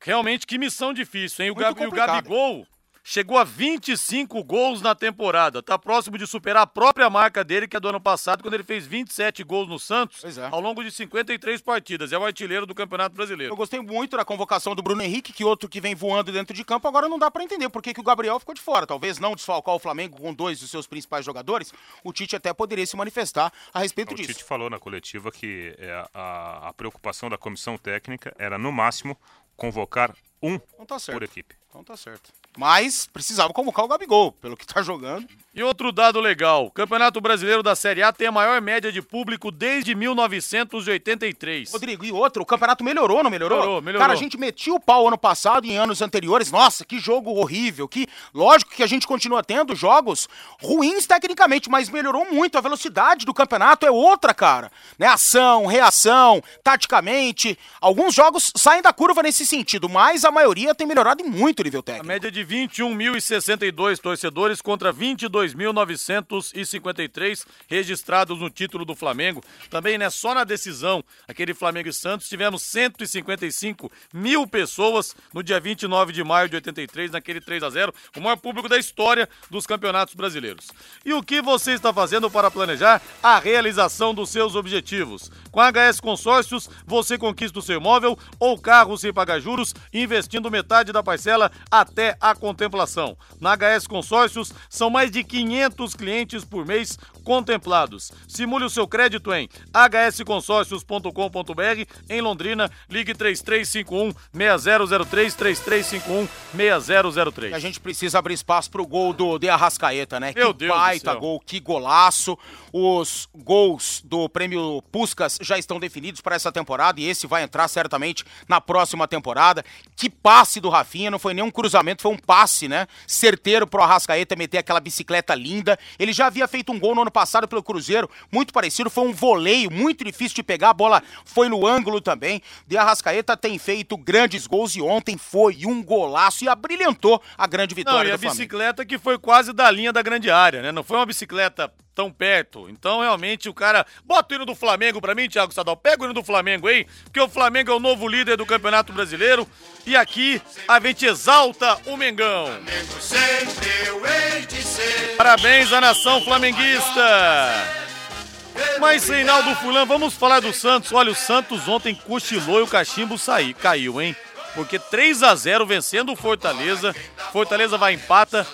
realmente que missão difícil, hein? O, Gabi, o. Gabigol chegou a 25 gols na temporada. Tá próximo de superar a própria marca dele, que é do ano passado, quando ele fez 27 gols no Santos, é. ao longo de 53 partidas. É o artilheiro do Campeonato Brasileiro. Eu gostei muito da convocação do Bruno Henrique, que outro que vem voando dentro de campo. Agora não dá pra entender por que, que o Gabriel ficou de fora. Talvez não desfalcar o Flamengo com dois dos seus principais jogadores. O Tite até poderia se manifestar a respeito O disso. Tite falou na coletiva que é, a, a preocupação da comissão técnica era, no máximo, convocar um Então tá certo. por equipe. Então tá certo. Mas precisava convocar o Gabigol, pelo que tá jogando. E outro dado legal: o Campeonato Brasileiro da Série A tem a maior média de público desde 1983. Rodrigo, e outro, o campeonato melhorou, não melhorou? Melhorou, melhorou. Cara, a gente metia o pau ano passado e em anos anteriores. Nossa, que jogo horrível. Que lógico que a gente continua tendo jogos ruins tecnicamente, mas melhorou muito. A velocidade do campeonato é outra, cara. Né? Ação, reação, taticamente. Alguns jogos saem da curva nesse sentido, mas a maioria tem melhorado muito o nível A técnico. média de 21.062 torcedores contra 22.953 registrados no título do Flamengo. Também, né, só na decisão, aquele Flamengo e Santos, tivemos 155 mil pessoas no dia 29 de maio de 83, naquele 3 a 0 o maior público da história dos campeonatos brasileiros. E o que você está fazendo para planejar a realização dos seus objetivos? Com a HS Consórcios, você conquista o seu imóvel ou carro sem pagar juros, investindo metade da parcela até a contemplação. Na HS Consórcios, são mais de 500 clientes por mês contemplados. Simule o seu crédito em hsconsórcios.com.br em Londrina, ligue 3351 6003 3351 6003. E a gente precisa abrir espaço pro gol do De Arrascaeta, né? Meu que Deus baita gol, que golaço. Os gols do prêmio Puskas já estão definidos para essa temporada e esse vai entrar certamente na próxima temporada. Que passe do Rafinha, não foi nem um cruzamento, foi um passe, né? Certeiro pro Arrascaeta meter aquela bicicleta linda. Ele já havia feito um gol no ano passado pelo Cruzeiro, muito parecido, foi um voleio muito difícil de pegar, a bola foi no ângulo também. De Arrascaeta tem feito grandes gols e ontem foi um golaço e abrilhantou a grande Não, vitória e a bicicleta que foi quase da linha da grande área, né? Não foi uma bicicleta tão perto. Então, realmente, o cara. Bota o hino do Flamengo pra mim, Thiago Sadal. Pega o hino do Flamengo aí, porque o Flamengo é o novo líder do Campeonato Brasileiro. E aqui a gente exalta o Mengão. Parabéns à nação flamenguista! Mas, Reinaldo Fulan, vamos falar do Santos. Olha, o Santos ontem cochilou e o cachimbo saí, caiu, hein? Porque 3 a 0 vencendo o Fortaleza. Fortaleza vai empata.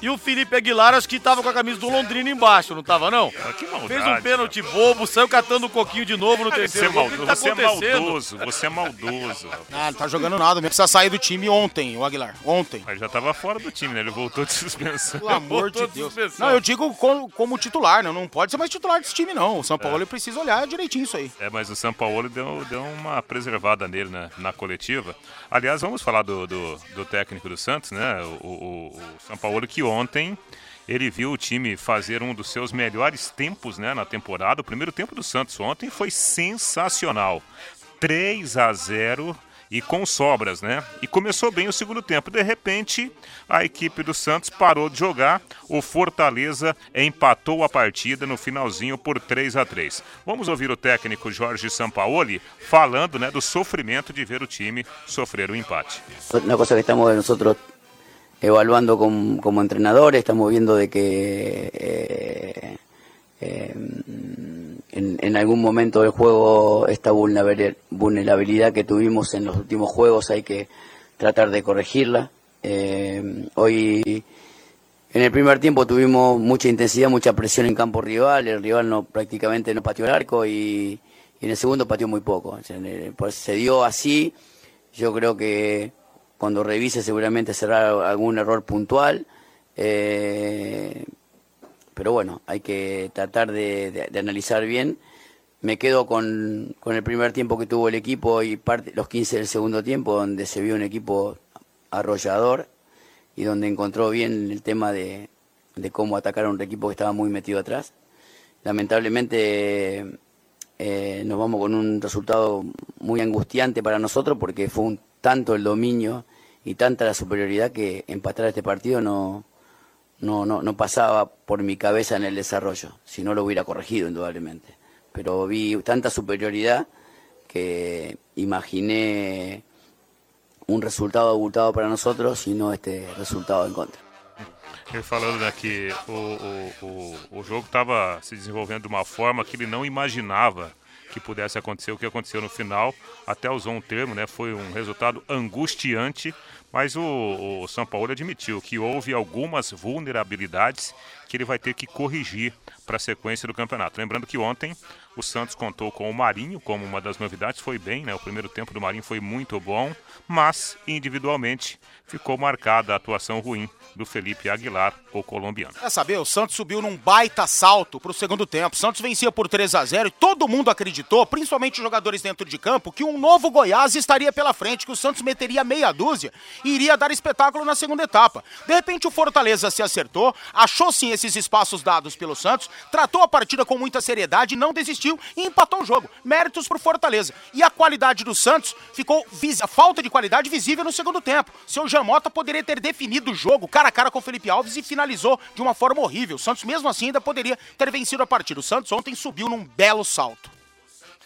E o Felipe Aguilar, acho que tava com a camisa do Londrina embaixo, não tava, não? Ah, que maldade, Fez um pênalti bobo, saiu catando um coquinho de novo no Você é, terceiro. O que maldoso, que tá você é maldoso, você é maldoso. Ah, não tá jogando nada mesmo. Precisa sair do time ontem, o Aguilar. Ontem. Mas já tava fora do time, né? Ele voltou de suspensão. Pelo amor de Voltou de Deus. suspensão. Não, eu digo como, como titular, né? Não pode ser mais titular desse time, não. O São Paulo ele precisa olhar direitinho isso aí. É, mas o São Paulo deu, deu uma preservada nele né, na coletiva. Aliás, vamos falar do, do, do técnico do Santos, né? O, o, o São Paulo que ontem ele viu o time fazer um dos seus melhores tempos né, na temporada. O primeiro tempo do Santos ontem foi sensacional. 3 a 0 e com sobras, né? E começou bem o segundo tempo. De repente, a equipe do Santos parou de jogar. O Fortaleza empatou a partida no finalzinho por 3 a 3. Vamos ouvir o técnico Jorge Sampaoli falando, né, do sofrimento de ver o time sofrer o empate. Una cosa que estamos nosotros evaluando com- como entrenadores, estamos viendo de que eh, en, algún momento del juego esta vulnerabil- vulnerabilidad que tuvimos en los últimos juegos hay que tratar de corregirla. Eh, hoy en el primer tiempo tuvimos mucha intensidad, mucha presión en campo rival, el rival no prácticamente no pateó el arco y, en el segundo pateó muy poco. Pues se dio así. Yo creo que cuando revise seguramente será algún error puntual. Eh, pero bueno, hay que tratar de, analizar bien. Me quedo con, con el primer tiempo que tuvo el equipo y parte, los 15 del segundo tiempo, donde se vio un equipo arrollador y donde encontró bien el tema de, de cómo atacar a un equipo que estaba muy metido atrás. Lamentablemente eh, nos vamos con un resultado muy angustiante para nosotros porque fue un tanto el dominio y tanta la superioridad que empatar este partido no, no, no, no pasaba por mi cabeza en el desarrollo, si no lo hubiera corregido indudablemente. Pero vi tanta superioridad que imaginé un resultado abultado para nosotros y no este resultado en contra. Ele falando né, que o, o, o, o jogo estava se desenvolvendo de uma forma que ele não imaginava que pudesse acontecer o que aconteceu no final. Até usou um termo, né? Foi um resultado angustiante, mas o, o São Paulo admitiu que houve algumas vulnerabilidades que ele vai ter que corrigir para a sequência do campeonato. Lembrando que ontem o Santos contou com o Marinho como uma das novidades, foi bem, né? O primeiro tempo do Marinho foi muito bom, mas individualmente ficou marcada a atuação ruim do Felipe Aguilar, o colombiano. Quer saber? O Santos subiu num baita salto pro segundo tempo. O Santos vencia por 3 a 0 e todo mundo acreditou, principalmente os jogadores dentro de campo, que um novo Goiás estaria pela frente, que o Santos meteria meia dúzia iria dar espetáculo na segunda etapa. De repente o Fortaleza se acertou, achou sim esses espaços dados pelo Santos, tratou a partida com muita seriedade, não desistiu e empatou o jogo. Méritos pro Fortaleza. E a qualidade do Santos ficou a falta de qualidade visível no segundo tempo. Seu Jamota poderia ter definido o jogo cara a cara com o Felipe Alves e finalizou de uma forma horrível. O Santos mesmo assim ainda poderia ter vencido a partida. O Santos ontem subiu num belo salto.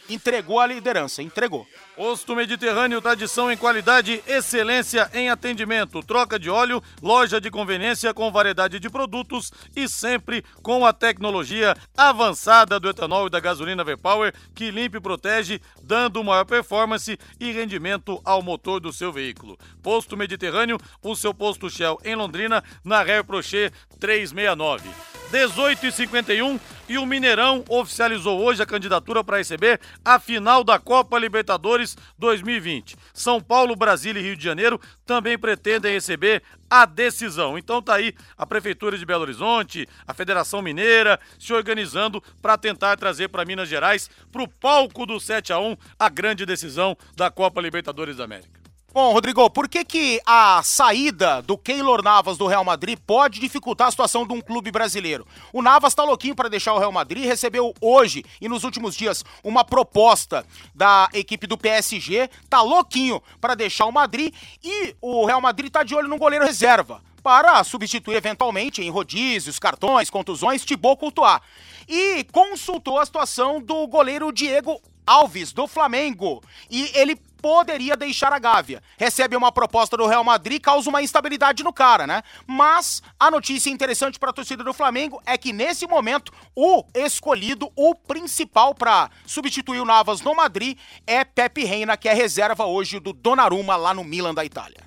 Entregou a liderança, entregou. Posto Mediterrâneo, tradição em qualidade, excelência em atendimento, troca de óleo, loja de conveniência com variedade de produtos e sempre com a tecnologia avançada do etanol e da gasolina V-Power que limpa e protege, dando maior performance e rendimento ao motor do seu veículo. Posto Mediterrâneo, o seu posto Shell em Londrina, na Ré Prochet 369. 18 e 51 e o Mineirão oficializou hoje a candidatura para receber a final da Copa Libertadores 2020. São Paulo, Brasília e Rio de Janeiro também pretendem receber a decisão. Então tá aí a Prefeitura de Belo Horizonte, a Federação Mineira se organizando para tentar trazer para Minas Gerais, para o palco do 7 a 1 a grande decisão da Copa Libertadores da América. Bom, Rodrigo, por que, que a saída do Keylor Navas do Real Madrid pode dificultar a situação de um clube brasileiro? O Navas tá louquinho para deixar o Real Madrid, recebeu hoje e nos últimos dias uma proposta da equipe do PSG, tá louquinho para deixar o Madrid e o Real Madrid tá de olho no goleiro reserva para substituir eventualmente em rodízios, cartões, contusões, Thibaut Courtois. E consultou a situação do goleiro Diego Alves, do Flamengo. E ele poderia deixar a Gávea. Recebe uma proposta do Real Madrid, causa uma instabilidade no cara, né? Mas a notícia interessante para a torcida do Flamengo é que nesse momento o escolhido, o principal para substituir o Navas no Madrid é Pepe Reina, que é reserva hoje do Donnarumma lá no Milan da Itália.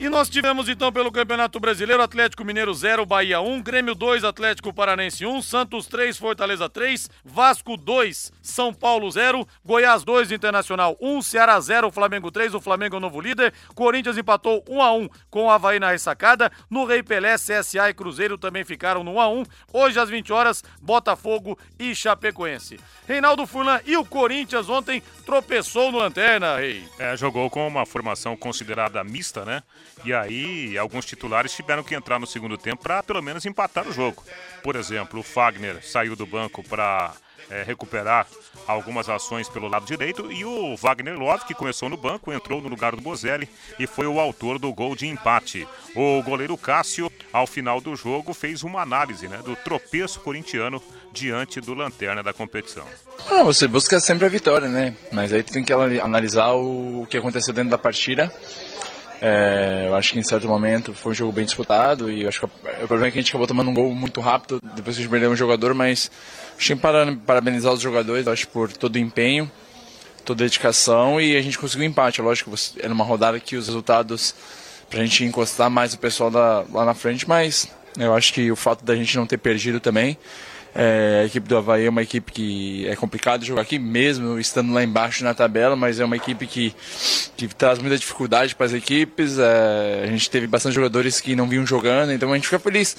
E nós tivemos então pelo Campeonato Brasileiro Atlético Mineiro 0, Bahia 1, Grêmio 2, Atlético Paranense 1, Santos 3, Fortaleza 3, Vasco 2, São Paulo 0, Goiás 2, Internacional 1, Ceará 0, Flamengo 3, o Flamengo é o novo líder, Corinthians empatou 1 a 1 com o Havaí na ressacada, no Rei Pelé, CSA e Cruzeiro também ficaram no 1 a 1. Hoje às 20 horas, Botafogo e Chapecoense. Reinaldo Furlan e o Corinthians ontem tropeçou no Lanterna, Rei. É, jogou com uma formação considerada mista, né? E aí, alguns titulares tiveram que entrar no segundo tempo para pelo menos empatar o jogo. Por exemplo, o Fagner saiu do banco para é, recuperar algumas ações pelo lado direito e o Wagner Love, que começou no banco, entrou no lugar do Bozelli e foi o autor do gol de empate. O goleiro Cássio, ao final do jogo, fez uma análise né, do tropeço corintiano diante do Lanterna da competição. Você busca sempre a vitória, né? Mas aí tem que analisar o que aconteceu dentro da partida. É, eu acho que em certo momento foi um jogo bem disputado e acho que o problema é que a gente acabou tomando um gol muito rápido depois que a gente perdeu um jogador, mas acho que parabenizar os jogadores, acho por todo o empenho, toda a dedicação e a gente conseguiu um empate. Lógico, era uma rodada que os resultados pra gente encostar mais o pessoal da, lá na frente, mas eu acho que o fato da gente não ter perdido também É, a equipe do Havaí é uma equipe que é complicado jogar aqui, mesmo estando lá embaixo na tabela, mas é uma equipe que, que traz muita dificuldade para as equipes. É, a gente teve bastante jogadores que não vinham jogando, então a gente fica feliz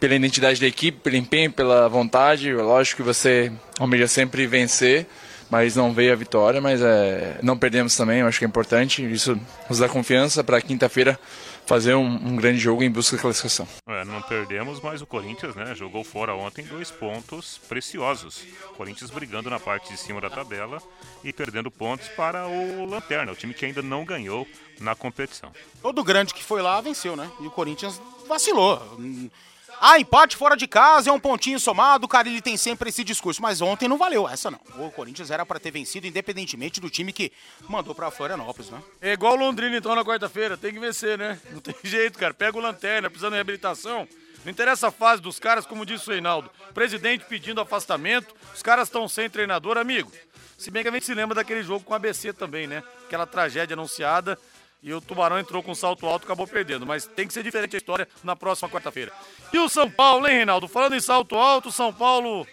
pela identidade da equipe, pelo empenho, pela vontade. Lógico que você almeja sempre vencer, mas não veio a vitória, mas é, não perdemos também, eu acho que é importante. Isso nos dá confiança para quinta-feira fazer um, um, grande jogo em busca da classificação. É, não perdemos, mas o Corinthians né, jogou fora ontem dois pontos preciosos. O Corinthians brigando na parte de cima da tabela e perdendo pontos para o Lanterna, o time que ainda não ganhou na competição. Todo grande que foi lá venceu, né? E o Corinthians vacilou. Ah, empate fora de casa é um pontinho somado, o Carilli tem sempre esse discurso, mas ontem não valeu essa não. O Corinthians era para ter vencido independentemente do time que mandou para Florianópolis, né? É igual o Londrina então na quarta-feira, tem que vencer, né? Não tem jeito, cara. Pega o Lanterna, precisando de reabilitação. Não interessa a fase dos caras, como disse o Reinaldo. Presidente pedindo afastamento, os caras estão sem treinador, amigo. Se bem que a gente se lembra daquele jogo com a ABC também, né? Aquela tragédia anunciada e o Tubarão entrou com salto alto e acabou perdendo. Mas tem que ser diferente a história na próxima quarta-feira. E o São Paulo, hein, Reinaldo? Falando em salto alto, São Paulo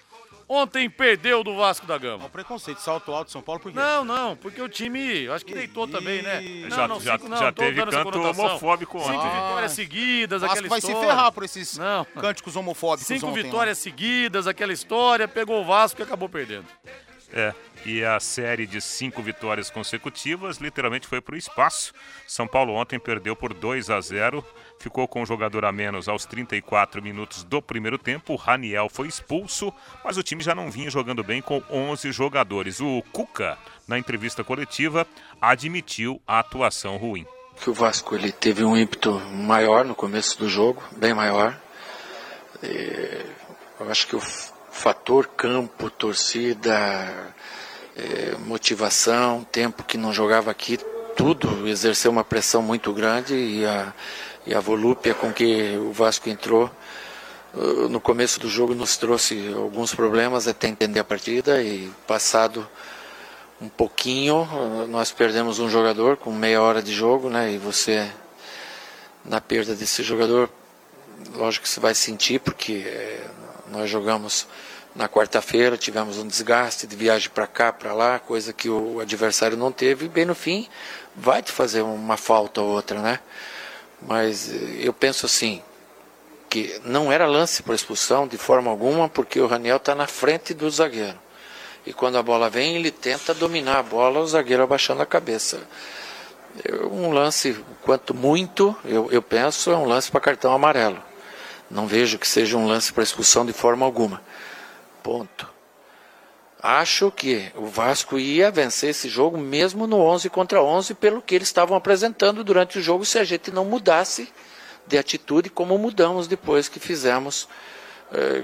ontem perdeu do Vasco da Gama. O preconceito, salto alto São Paulo, por quê? Não, não, porque o time, acho que deitou também, né? Não, já, não, já, cinco, não, já teve canto homofóbico ontem. Cinco vitórias seguidas, Vasco aquela vai história. se ferrar por esses não. cânticos homofóbicos Cinco ontem, vitórias seguidas, aquela história, pegou o Vasco e acabou perdendo. É, e a série de cinco vitórias consecutivas literalmente foi para o espaço. São Paulo ontem perdeu por 2 a 0, ficou com um jogador a menos aos 34 minutos do primeiro tempo. O Raniel foi expulso, mas o time já não vinha jogando bem com 11 jogadores. O Cuca, na entrevista coletiva, admitiu a atuação ruim. Que o Vasco ele teve um ímpeto maior no começo do jogo, bem maior. E eu acho que o fator campo, torcida, é, motivação, tempo que não jogava aqui, tudo exerceu uma pressão muito grande e a, e a volúpia com que o Vasco entrou uh, no começo do jogo nos trouxe alguns problemas até entender a partida e passado um pouquinho uh, nós perdemos um jogador com meia hora de jogo, né? E você na perda desse jogador, lógico que você vai sentir porque nós jogamos na quarta-feira, tivemos um desgaste de viagem para cá, para lá, coisa que o adversário não teve, e bem no fim vai te fazer uma falta ou outra, né? Mas eu penso assim, que não era lance por expulsão de forma alguma, porque o Raniel está na frente do zagueiro. E quando a bola vem, ele tenta dominar a bola, o zagueiro abaixando a cabeça. Um lance, quanto muito, eu, eu penso, é um lance para cartão amarelo. Não vejo que seja um lance para expulsão de forma alguma. Ponto. Acho que o Vasco ia vencer esse jogo mesmo no 11 contra 11 pelo que eles estavam apresentando durante o jogo se a gente não mudasse de atitude como mudamos depois que fizemos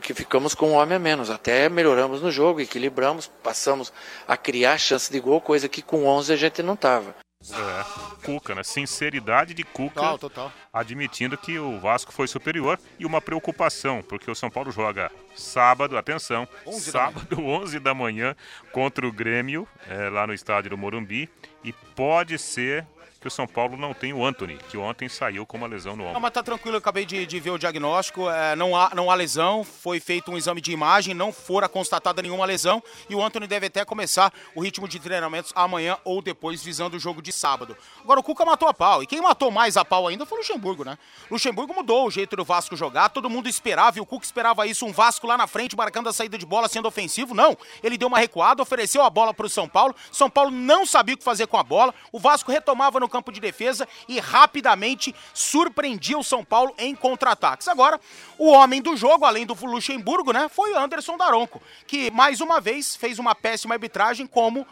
que ficamos com um homem a menos. Até melhoramos no jogo, equilibramos, passamos a criar chance de gol, coisa que com 11 a gente não estava. É, Cuca, né? Sinceridade de Cuca. Total, total. Admitindo que o Vasco foi superior e uma preocupação, porque o São Paulo joga sábado, atenção, 11 sábado, da 11 da manhã, contra o Grêmio, é, lá no estádio do Morumbi. E pode ser que o São Paulo não tem o Anthony, que ontem saiu com uma lesão no Não, ombro. mas tá tranquilo, eu acabei de, de ver o diagnóstico. é, não, há, não há lesão, foi feito um exame de imagem, não fora constatada nenhuma lesão. E o Anthony deve até começar o ritmo de treinamentos amanhã ou depois, visando o jogo de sábado. Agora, o Cuca matou a pau. E quem matou mais a pau ainda foi o Luxemburgo, né? Luxemburgo mudou o jeito do Vasco jogar, todo mundo esperava, e o Cuca esperava isso, um Vasco lá na frente, marcando a saída de bola, sendo ofensivo. Não, ele deu uma recuada, ofereceu a bola pro São Paulo. São Paulo não sabia o que fazer com a bola. O Vasco retomava no campo de defesa e rapidamente surpreendia o São Paulo em contra-ataques. Agora, o homem do jogo, além do Luxemburgo, né, foi o Anderson Daronco, que mais uma vez fez uma péssima arbitragem como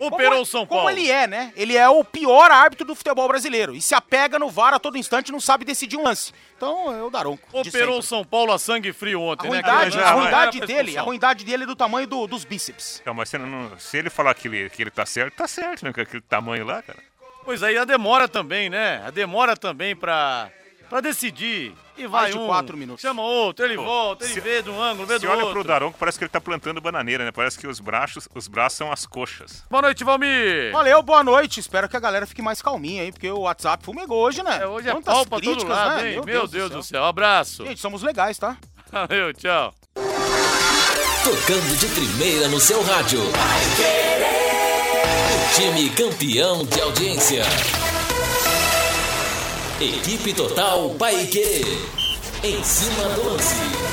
Operou como, o São Como Paulo. ele é, né? Ele é o pior árbitro do futebol brasileiro e se apega no VAR a todo instante, não sabe decidir um lance. Então, é o Daronco. Operou o. São Paulo a sangue frio A ontem, né? ruindade, a ruindade pra dele, a ruindade dele é do tamanho do- dos bíceps. Então, mas se, não- se ele falar que ele, que ele tá certo, tá certo, né? Com aquele tamanho lá, cara. Pois aí a demora também, né? A demora também pra, pra decidir. E vai Mais de um, quatro minutos. chama outro, ele Pô, volta, ele se- vê de um ângulo, vê Se do olha outro. pro Daronco, parece que ele tá plantando bananeira, né? Parece que os braços, os braços são as coxas. Boa noite, Valmir. Valeu, boa noite. Espero que a galera fique mais calminha aí, porque o WhatsApp fumegou hoje, né? É, hoje é Tantas pau pra todo críticas, lado, né? hein? Meu, Deus, do céu. Abraço. Gente, somos legais, tá? Valeu, tchau. tocando de primeira no seu rádio. Time campeão de audiência. Equipe Total Paique. Em cima do lance.